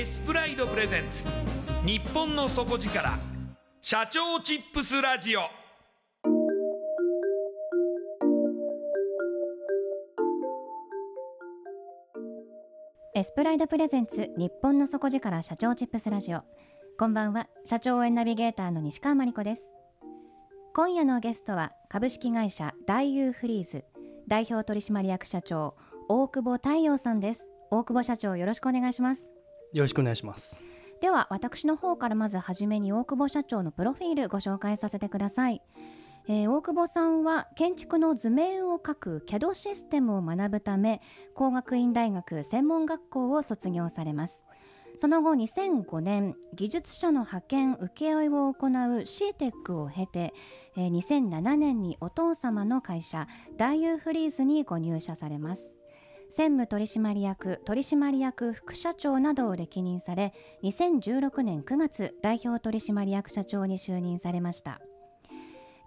エスプライドプレゼンツ。日本の底力。社長チップスラジオ。エスプライドプレゼンツ日本の底力社長チップスラジオ。こんばんは社長応援ナビゲーターの西川真理子です。今夜のゲストは株式会社大優フリーズ。代表取締役社長大久保太陽さんです。大久保社長よろしくお願いします。よろしくお願いします。では私の方からまずはじめに大久保社長のプロフィールご紹介させてください、えー、大久保さんは建築の図面を描く CAD システムを学ぶため工学院大学専門学校を卒業されます。その後2005年技術者の派遣請負を行う CTEC を経て、え、2007年にお父様の会社大優フリーズにご入社されます。専務取締役取締役副社長などを歴任され2016年9月代表取締役社長に就任されました。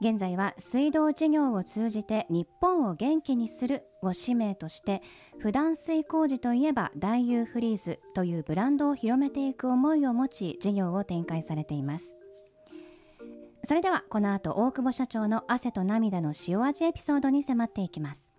現在は水道事業を通じて日本を元気にするを使命として普段水工事といえば大優フリーズというブランドを広めていく思いを持ち事業を展開されています。それではこの後大久保社長の汗と涙の塩味エピソードに迫っていきます。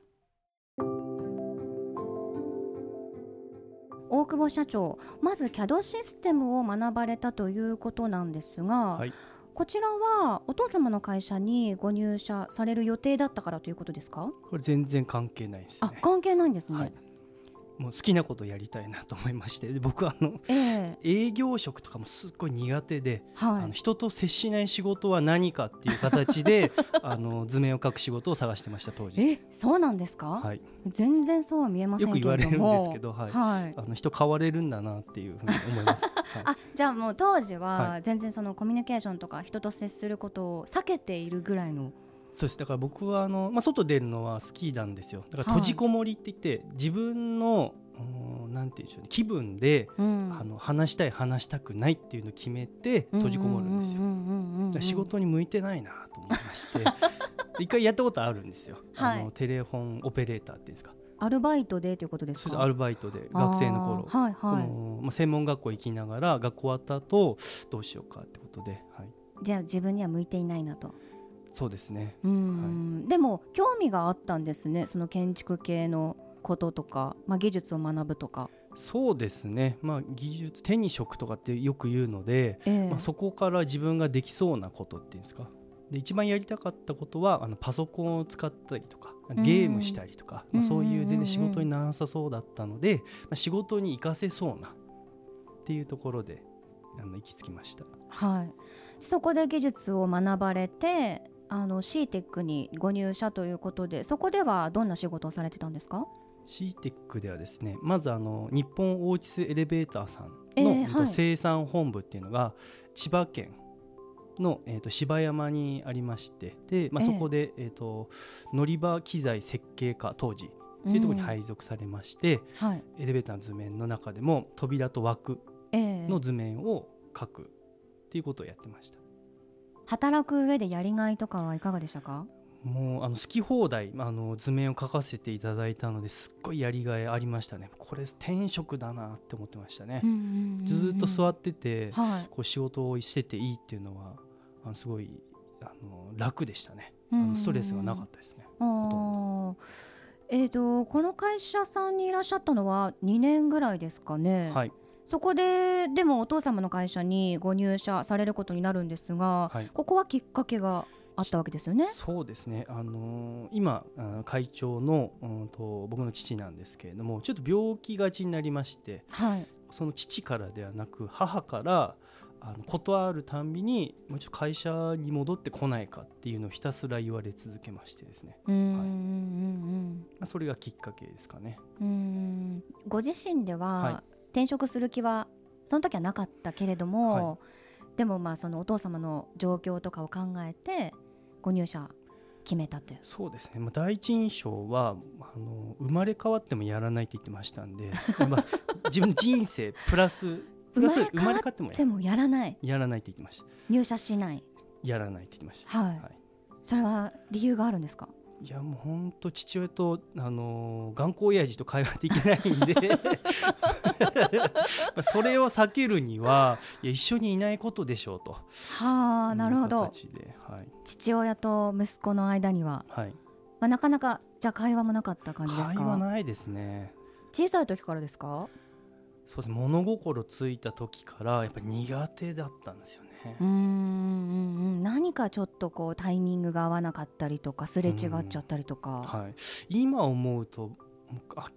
大久保社長まず CAD システムを学ばれたということなんですが、はい、こちらはお父様の会社にご入社される予定だったからということですか？これ全然関係ないです、ね、あ関係ないんですね、はいもう好きなことやりたいなと思いまして。で僕はあの、えー、営業職とかもすっごい苦手で、はい、あの人と接しない仕事は何かっていう形で あの図面を描く仕事を探してました当時。えそうなんですか、はい、全然そうは見えませんよく言われるんですけど、はい、はい、あの人変われるんだなっていうふうに思います、はい、あじゃあもう当時は全然そのコミュニケーションとか人と接することを避けているぐらいのそうです。だから僕はあの、まあ、外出るのは好きなんですよ。だから閉じこもりって言って、はい、自分のなんていうんでしょうね。気分で、うん、あの話したい話したくないっていうのを決めて閉じこもるんですよ。仕事に向いてないなと思いまして。一回やったことあるんですよ。はい、あのテレフォンオペレーターっていうんですか。アルバイトでということですか？アルバイトで学生の頃、はいはい、のまあ、専門学校行きながら学校終わった後どうしようかってことで、はい、じゃあ自分には向いていないなとそうですね。うん、はい、でも興味があったんですね。その建築系のこととか、まあ、技術を学ぶとか。そうですね、まあ、技術手に職とかってよく言うので、えー、まあ、そこから自分ができそうなことっていうんですか。で一番やりたかったことはあのパソコンを使ったりとかゲームしたりとか、まあ、そういう全然仕事にならなさそうだったので、まあ、仕事に活かせそうなっていうところであの行き着きました。はい、そこで技術を学ばれてあの CTEC にご入社ということでそこではどんな仕事をされてたんですか？CTEC ではですねまずあの日本オーチスエレベーターさんの、生産本部っていうのが千葉県の、えー、と芝山にありましてで、まあ、ええ。そこで、えー、と乗り場機材設計課当時っていうところにうん配属されまして、はい。エレベーターの図面の中でも扉と枠ええ。の図面を描くっていうことをやってました。働く上でやりがいとかはいかがでしたか？もうあの好き放題あの図面を描かせていただいたのですっごいやりがいありましたね。これ転職だなって思ってましたね、ずーっと座っってて、はい。こう仕事をしてていいっていうのはあのすごいあの楽でしたね。あうんうんうん。のストレスがなかったですね。あー。えー、とこの会社さんにいらっしゃったのは2年ぐらいですかね、はいそこででもお父様の会社にご入社されることになるんですが、はい。ここはきっかけがあったわけですよね？そうですね、あのー今あ会長の、うん、と僕の父なんですけれどもちょっと病気がちになりましてはい、その父からではなく母からあの断るたんびにもうちょっと会社に戻ってこないかっていうのをひたすら言われ続けましてですね、うんうんうんまあ、それがきっかけですかね。うんうん。ご自身では、はい転職する気はその時はなかったけれども、でもまあそのお父様の状況とかを考えてご入社決めたという。そうですね、まあ、第一印象はあの生まれ変わってもやらないって言ってましたんで、まあ、自分の人生プラスプラス生まれ変わってもやらない。やらない。って言ってました。入社しない。やらないって言ってました、はい、それは理由があるんですか？いやもう本当父親と、あのー頑固親父と会話できないんで。まあそれを避けるにはいや一緒にいないことでしょうと。はあなるほど。はい、父親と息子の間には、はい、まあ、なかなかじゃあ会話もなかった感じです会話かないですね。小さい時からですか？そうです。物心ついた時からやっぱり苦手だったんですよね、うーんうんうん。何かちょっとこうタイミングが合わなかったりとかすれ違っちゃったりとか、はい、今思うと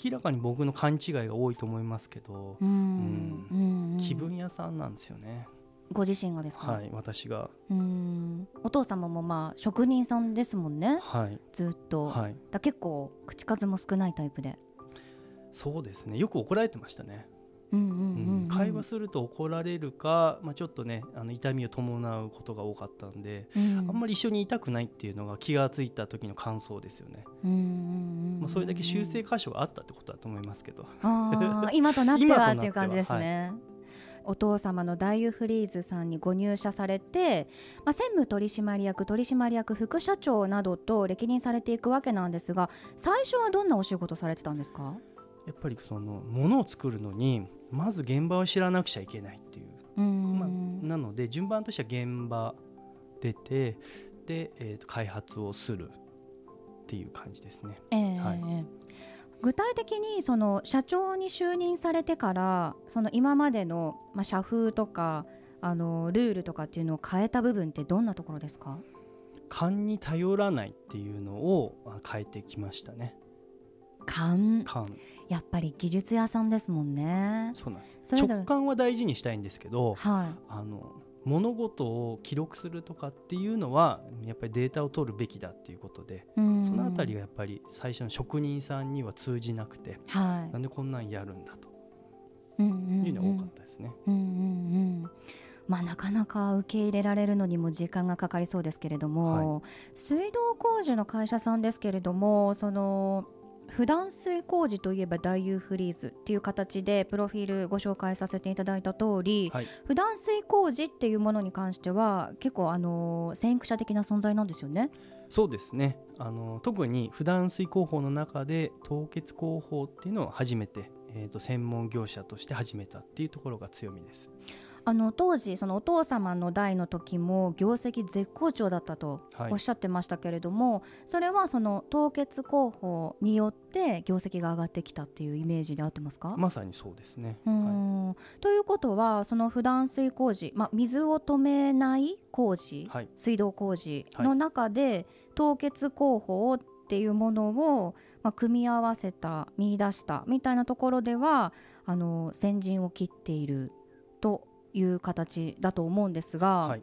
明らかに僕の勘違いが多いと思いますけど、うーん。気分屋さんなんですよね、ご自身がですか、はい私が。うーん。お父様もまあ職人さんですもんね。はい。ずっと、はい。だ結構口数も少ないタイプで。そうですね。よく怒られてましたね、会話すると怒られるか、まあ、ちょっとねあの痛みを伴うことが多かったんで、うん。あんまり一緒にいたくないっていうのが気がついた時の感想ですよね、まあ、それだけ修正箇所があったってことだと思いますけど。あー今となっては 今となってはっていう感じですね。お父様のダイユフリーズさんにご入社されて、まあ、専務取締役取締役副社長などと歴任されていくわけなんですが最初はどんなお仕事されてたんですか？やっぱりそのものを作るのにまず現場を知らなくちゃいけないっていう。うん、まあ、なので順番としては現場出てで、えーと開発をするっていう感じですね。ええ。はい。ええ具体的にその社長に就任されてからその今までの、まあ、社風とかあのルールとかっていうのを変えた部分ってどんなところですか？勘に頼らないっていうのをあ変えてきましたね。勘勘やっぱり技術屋さんですもんね。そうなんです直感は大事にしたいんですけどはあの物事を記録するとかっていうのはやっぱりデータを取るべきだっていうことでい。うんそのあたりがやっぱり最初の職人さんには通じなくてはい。なんでこんなんやるんだとうんうんいうのが多かったですね。うんうんうん。まあなかなか受け入れられるのにも時間がかかりそうですけれども、水道工事の会社さんですけれども、その普段水工事といえば大ユーフリーズっていう形でプロフィールご紹介させていただいた通り、はい普段水工事っていうものに関しては結構あの先駆者的な存在なんですよね。そうですねあの特に普段水工法の中で凍結工法っていうのを初めて、えー、と専門業者として始めたっていうところが強みです。あの当時そのお父様の代の時も業績絶好調だったとはい。おっしゃってましたけれども、それはその凍結工法によって業績が上がってきたっていうイメージで合ってますか、まさにそうですね。うーんということはその普段水工事、まあ、水を止めない工事、はい。水道工事の中で、凍結工法っていうものを、まあ、組み合わせた見出したみたいなところではあの先陣を切っているという形だと思うんですが、はい。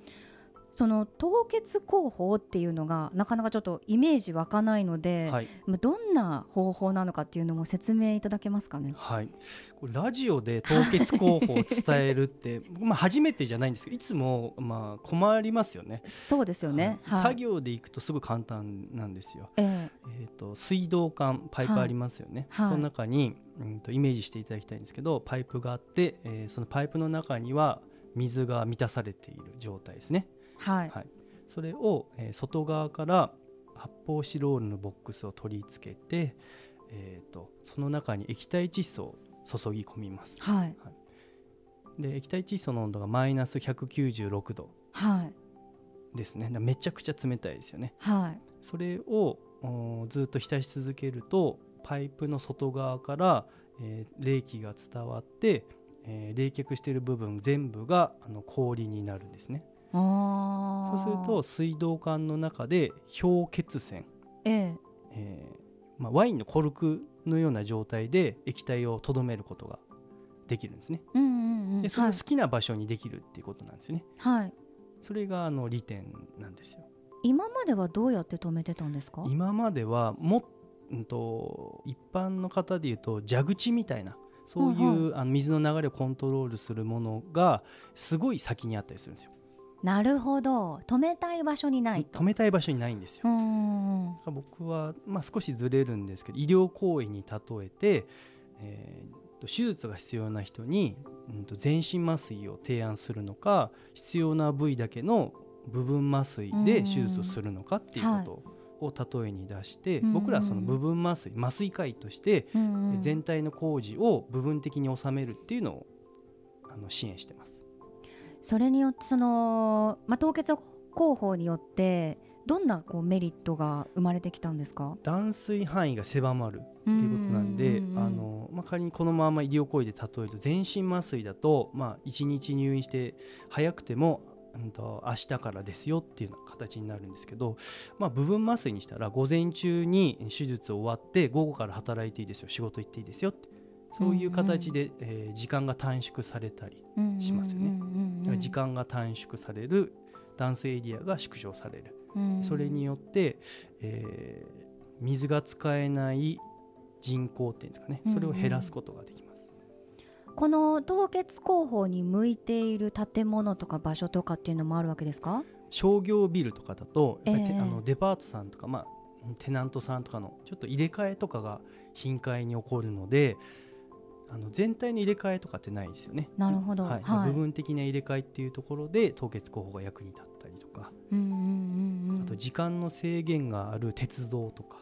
その凍結工法っていうのがなかなかちょっとイメージ湧かないので、はいまあどんな方法なのかっていうのも説明いただけますかね？はい、ラジオで凍結工法を伝えるって、僕 まあ初めてじゃないんですけどいつもまあ困りますよね。そうですよね。はい。作業でいくとすごい簡単なんですよ。ええー、と水道管パイプありますよね、その中に、うん、とイメージしていただきたいんですけどパイプがあって、えーそのパイプの中には水が満たされている状態ですね、えはい。はい、それを、えー外側から発泡スチロールのボックスを取り付けて、えー、とその中に液体窒素を注ぎ込みますはい。で液体窒素の温度がマイナス196度はい。ですねだからめちゃくちゃ冷たいですよねはい。それをおずっと浸し続けるとパイプの外側から、えー冷気が伝わって、えー冷却している部分全部があの氷になるんですね。そうすると水道管の中で氷結栓、ええ。えーまあ、ワインのコルクのような状態で液体をとどめることができるんですね。でそれをはい。好きな場所にできるっていうことなんですよね、はい。それがあの利点なんですよ。今まではどうやって止めてたんですか？今まではも、うん、と一般の方でいうと蛇口みたいなそういう、はいあの水の流れをコントロールするものがすごい先にあったりするんですよなるほど。止めたい場所にないと。止めたい場所にないんですよ僕は、まあ、少しずれるんですけど医療行為に例えて、えーと手術が必要な人に、うん、と全身麻酔を提案するのか必要な部位だけの部分麻酔で手術をするのかっていうことを例えに出して、うん僕らはその部分麻酔麻酔科医として全体の工事を部分的に収めるっていうのをあの支援してます。それによってその、まあ、凍結工法によってどんなこうメリットが生まれてきたんですか？断水範囲が狭まるっていうことなんで、あのまあ、仮にこのまま医療行為で例えると全身麻酔だと、まあ、1日入院して早くても、うん、と明日からですよっていうような形になるんですけど、まあ、部分麻酔にしたら午前中に手術終わって午後から働いていいですよ仕事行っていいですよってそういう形で、えー時間が短縮されたりしますよね。時間が短縮される断水エリアが縮小される。うんそれによって、えー水が使えない人口っていうんですかね。それを減らすことができます、この凍結工法に向いている建物とか場所とかっていうのもあるわけですか？商業ビルとかだとええ。あのデパートさんとか、まあ、テナントさんとかのちょっと入れ替えとかが頻回に起こるのであの全体の入れ替えとかってないですよね。なるほど。はい。はい。部分的な入れ替えっていうところで凍結工法が役に立ったりとか、うんうんうんうんあと時間の制限がある鉄道とか。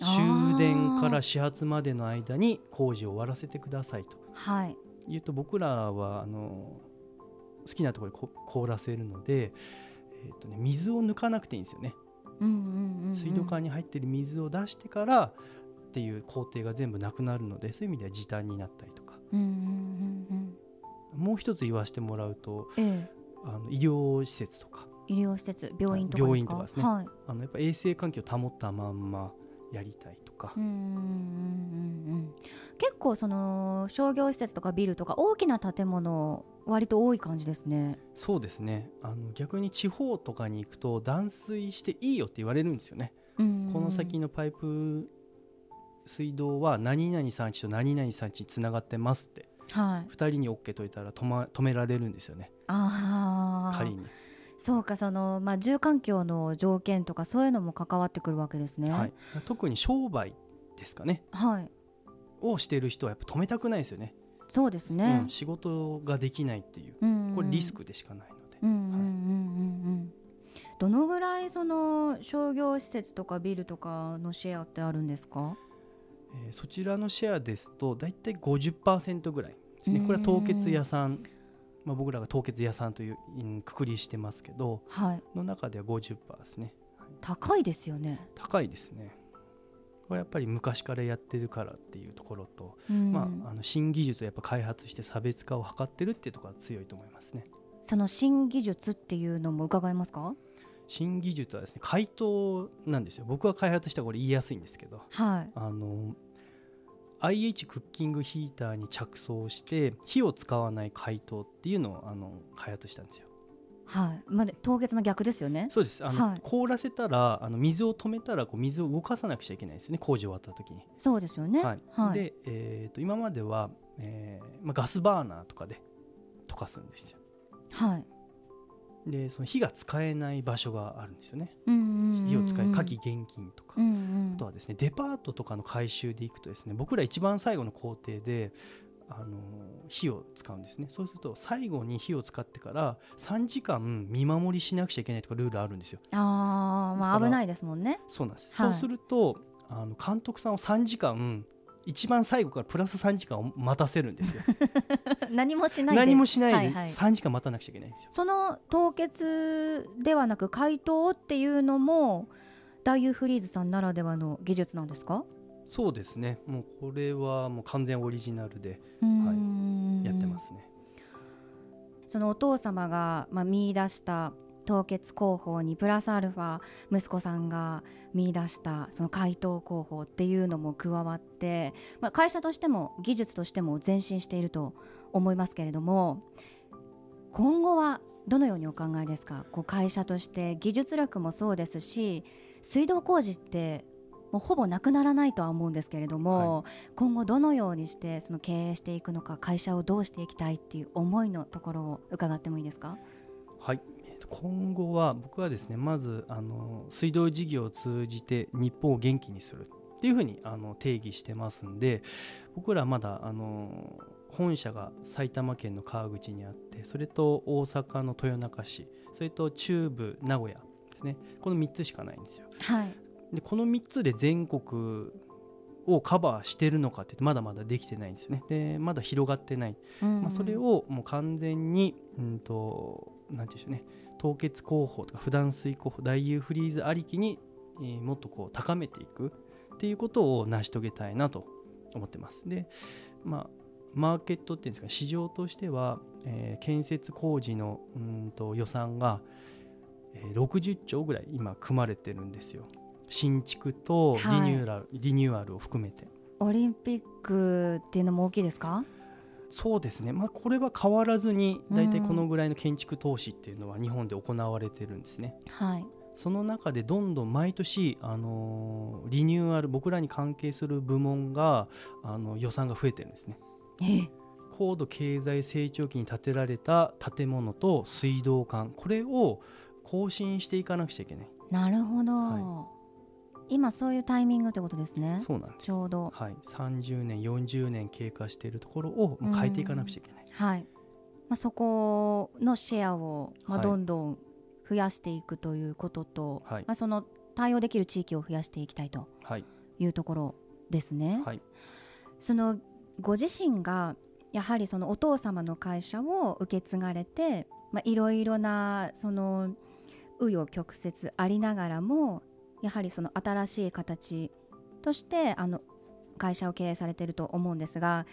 終電から始発までの間に工事を終わらせてくださいと。はい。言うと僕らはあの好きなところでこ凍らせるので、えーとね、水を抜かなくていいんですよね、うんうんうんうん。水道管に入ってる水を出してからっていう工程が全部なくなるのでそういう意味では時短になったりとか。うんうんうんもう一つ言わせてもらうとうんええ。あの医療施設とか。医療施設病院とかですか？病院とかですね。はい。あのやっぱ衛生環境を保ったまんまやりたいとか、うんうんうんうんうん結構その商業施設とかビルとか大きな建物割と多い感じですね。そうですね。あの逆に地方とかに行くと断水していいよって言われるんですよね、うん。この先のパイプ水道は何々さんちと何々さんちにつながってますってはい。2人に OK と言ったら止,、ま、止められるんですよねああ。仮に、そうかそのまあ住環境の条件とかそういうのも関わってくるわけですね。はい、特に商売ですかねはい。をしている人はやっぱ止めたくないですよねそうですうねん、。仕事ができないっていううんこれリスクでしかないので、うんうんうんうんうん。どのぐらいその商業施設とかビルとかのシェアってあるんですか？えーそちらのシェアですと大体50%ぐらいですね。うん。これは凍結屋さん、まあ、僕らが凍結屋さんといううんくくりしてますけどはい。の中では50%ですね。高いですよね。高いですね。これやっぱり昔からやってるからっていうところと、うん。まあ、あの新技術をやっぱ開発して差別化を図ってるっていうところが強いと思いますね。その新技術っていうのも伺えますか？新技術はですね解凍なんですよ僕が開発したらこれ言いやすいんですけどはい。あの IH クッキングヒーターに着想して火を使わない解凍っていうのをあの開発したんですよ。はい、まあ、凍結の逆ですよね。そうです。あの、はい、凍らせたら、あの水を止めたら、こう水を動かさなくちゃいけないですね。工事終わった時に。そうですよね。はい。はい、で、えっ、ー、と、今までは、えー、まあ、ガスバーナーとかで溶かすんですよ。はい。でその火が使えない場所があるんですよね。火を使い火器現金とか、あとはですねデパートとかの回収でいくとですね僕ら一番最後の工程であの火を使うんですねそうすると最後に火を使ってから3時間見守りしなくちゃいけないとかルールあるんですよ。あまあ危ないですもんね。そうなんです、はい、そうするとあの監督さんを3時間一番最後からプラス3時間待たせるんですよ。何もしないで。何もしないで3時間待たなくちゃいけないんですよ、その凍結ではなく解凍っていうのもダイユーフリーズさんならではの技術なんですか？そうですね。もうこれはもう完全オリジナルで、はい、やってますね。そのお父様が、まあ、見出した凍結工法にプラスアルファ息子さんが見出したその解凍工法っていうのも加わって、まあ、会社としても技術としても前進していると思いますけれども今後はどのようにお考えですか？こう会社として技術力もそうですし水道工事ってもうほぼなくならないとは思うんですけれども、はい、今後どのようにしてその経営していくのか会社をどうしていきたいっていう思いのところを伺ってもいいですか？はい今後は僕はですねまずあの水道事業を通じて日本を元気にするっていうふうにあの定義してますんで僕らまだあの本社が埼玉県の川口にあってそれと大阪の豊中市それと中部名古屋ですね。この3つしかないんですよ。はい、でこの3つで全国をカバーしてるのかってまだまだできてないんですよね。でまだ広がってない、うん、まあ、それをもう完全にうんとなんていうんでしょうね凍結工法とか普段水工法大油フリーズありきに、えー、もっとこう高めていくっていうことを成し遂げたいなと思ってます。で、まあ、マーケットっていうんですか市場としては、えー、建設工事のうんと予算が、えー、60兆ぐらい今組まれてるんですよ。新築とリニューアル、はい、リニューアルを含めて。オリンピックっていうのも大きいですか？そうですね、まあ、これは変わらずに大体このぐらいの建築投資っていうのは日本で行われてるんですね。はい、その中でどんどん毎年、あのー、リニューアル僕らに関係する部門があの予算が増えてるんですね。高度経済成長期に建てられた建物と水道管これを更新していかなくちゃいけない。なるほど、はい今そういうタイミングということですね。そうなんです。ちょうど、はい、30年40年経過しているところを変えていかなくちゃいけない、はい。まあ、そこのシェアを、まあ、どんどん増やしていくということと、はい、まあ、その対応できる地域を増やしていきたいとい。うところですね。はい、そのご自身がやはりそのお父様の会社を受け継がれて、まあ、いろいろなその紆余曲折ありながらもやはりその新しい形としてあの会社を経営されていると思うんですが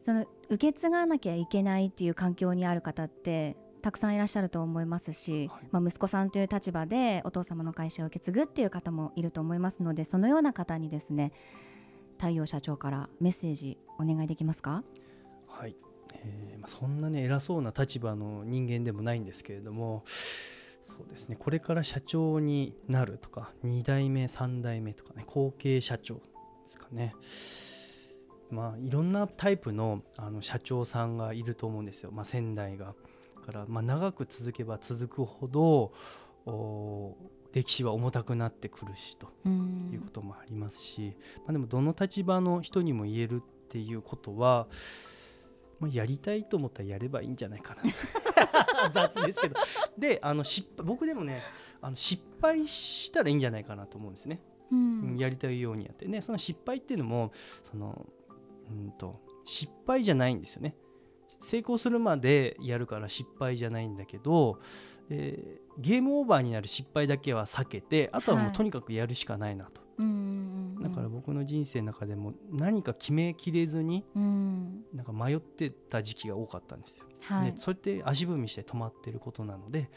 その受け継がなきゃいけないっていう環境にある方ってたくさんいらっしゃると思いますし、はい、まあ、息子さんという立場でお父様の会社を受け継ぐっていう方もいると思いますのでそのような方にですね太陽社長からメッセージお願いできますか？はい、えーまあ、そんなに偉そうな立場の人間でもないんですけれどもそうですね。これから社長になるとか2代目3代目とかね後継社長ですかね。まあいろんなタイプのあの社長さんがいると思うんですよ、まあ、仙台が。から、まあ、長く続けば続くほど歴史は重たくなってくるしということもありますし、まあ、でもどの立場の人にも言えるっていうことは、まあ、やりたいと思ったらやればいいんじゃないかな。雑ですけど。であの失僕でもねあの失敗したらいいんじゃないかなと思うんですね、うん、やりたいようにやって。ねその失敗っていうのもそのうんと失敗じゃないんですよね。成功するまでやるから失敗じゃないんだけど、えー、ゲームオーバーになる失敗だけは避けてあとはもうとにかくやるしかないなと、はい、だから僕の人生の中でも何か決めきれずに、なんか迷ってた時期が多かったんですよ。はい、でそれって足踏みして止まってることなのでやっ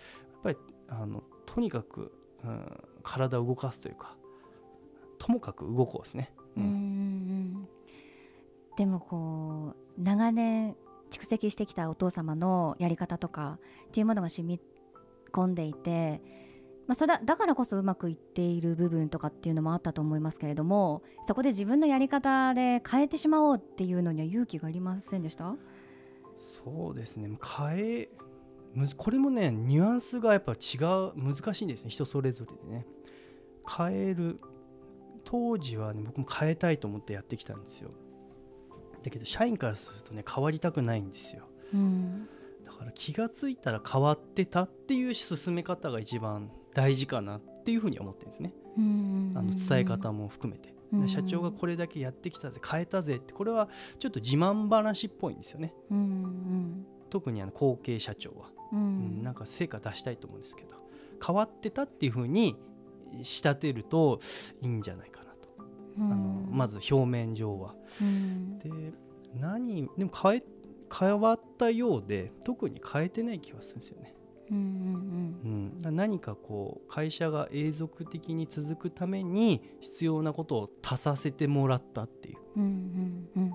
ぱりあのとにかく、うん、体を動かすというかともかく動こうですね。うん、でもこう長年蓄積してきたお父様のやり方とかっていうものが染み込んでいて、まあ、それだだからこそうまくいっている部分とかっていうのもあったと思いますけれどもそこで自分のやり方で変えてしまおうっていうのには勇気がいりませんでした？そうですね。変えこれもねニュアンスがやっぱ違う難しいんですね。人それぞれでね。変える当時は、ね、僕も変えたいと思ってやってきたんですよ。だけど社員からするとね変わりたくないんですよ、うん、だから気が付いたら変わってたっていう進め方が一番大事かなっていうふうに思ってるんですね、あの伝え方も含めて、社長がこれだけやってきたぜ。変えたぜってこれはちょっと自慢話っぽいんですよね、特にあの後継社長は、うん、なんか成果出したいと思うんですけど。変わってたっていうふうに仕立てるといいんじゃないかなと、あのまず表面上は。で何でも変え変わったようで特に変えてない気がするんですよね。うん、うん、何かこう会社が永続的に続くために必要なことを足させてもらったっていう。うんうんうん。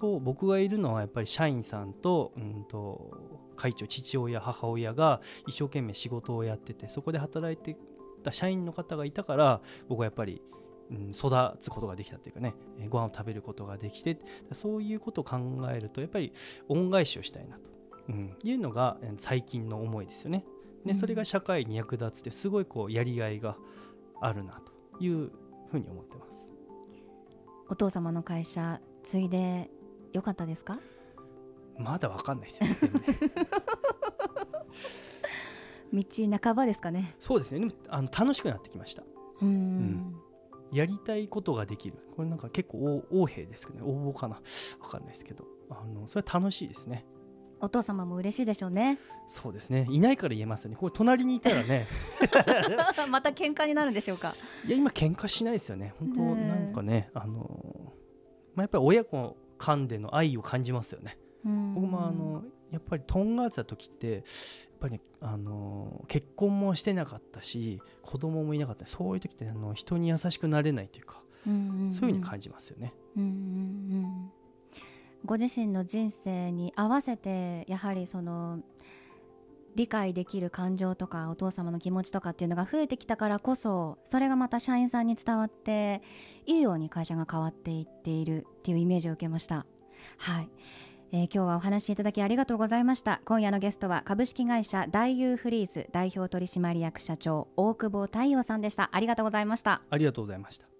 と僕がいるのはやっぱり社員さんと,、うんと会長父親母親が一生懸命仕事をやっててそこで働いてた社員の方がいたから僕はやっぱり、うん、育つことができたというかねご飯を食べることができてそういうことを考えるとやっぱり恩返しをしたいなと、うん、いうのが最近の思いですよね。でそれが社会に役立つってすごいこうやりがいがあるなというふうに思ってます。お父様の会社継いで良かったですか？まだわかんないですよ、ね、道半ばですかね。そうですね。でもあの楽しくなってきました。うん、やりたいことができる。これなんか結構横兵ですけどね。応募かな。わかんないですけど。あのそれは楽しいですねお父様も嬉しいでしょうね。そうですね。いないから言えますね。これ隣にいたらね。また喧嘩になるんでしょうか。いや今喧嘩しないですよね。本当なんかねあのまあやっぱり親子間での愛を感じますよね。僕もあのやっぱりとんがってた時ってやっぱり、ね、あの結婚もしてなかったし子供もいなかった。そういう時ってあの人に優しくなれないというか、そういうふうに感じますよね。うんうんうんご自身の人生に合わせてやはりその理解できる感情とかお父様の気持ちとかっていうのが増えてきたからこそそれがまた社員さんに伝わっていいように会社が変わっていっているっていうイメージを受けました。はい、えー、今日はお話いただきありがとうございました。今夜のゲストは株式会社大優フリーズ代表取締役社長大久保太陽さんでした。ありがとうございました。ありがとうございました。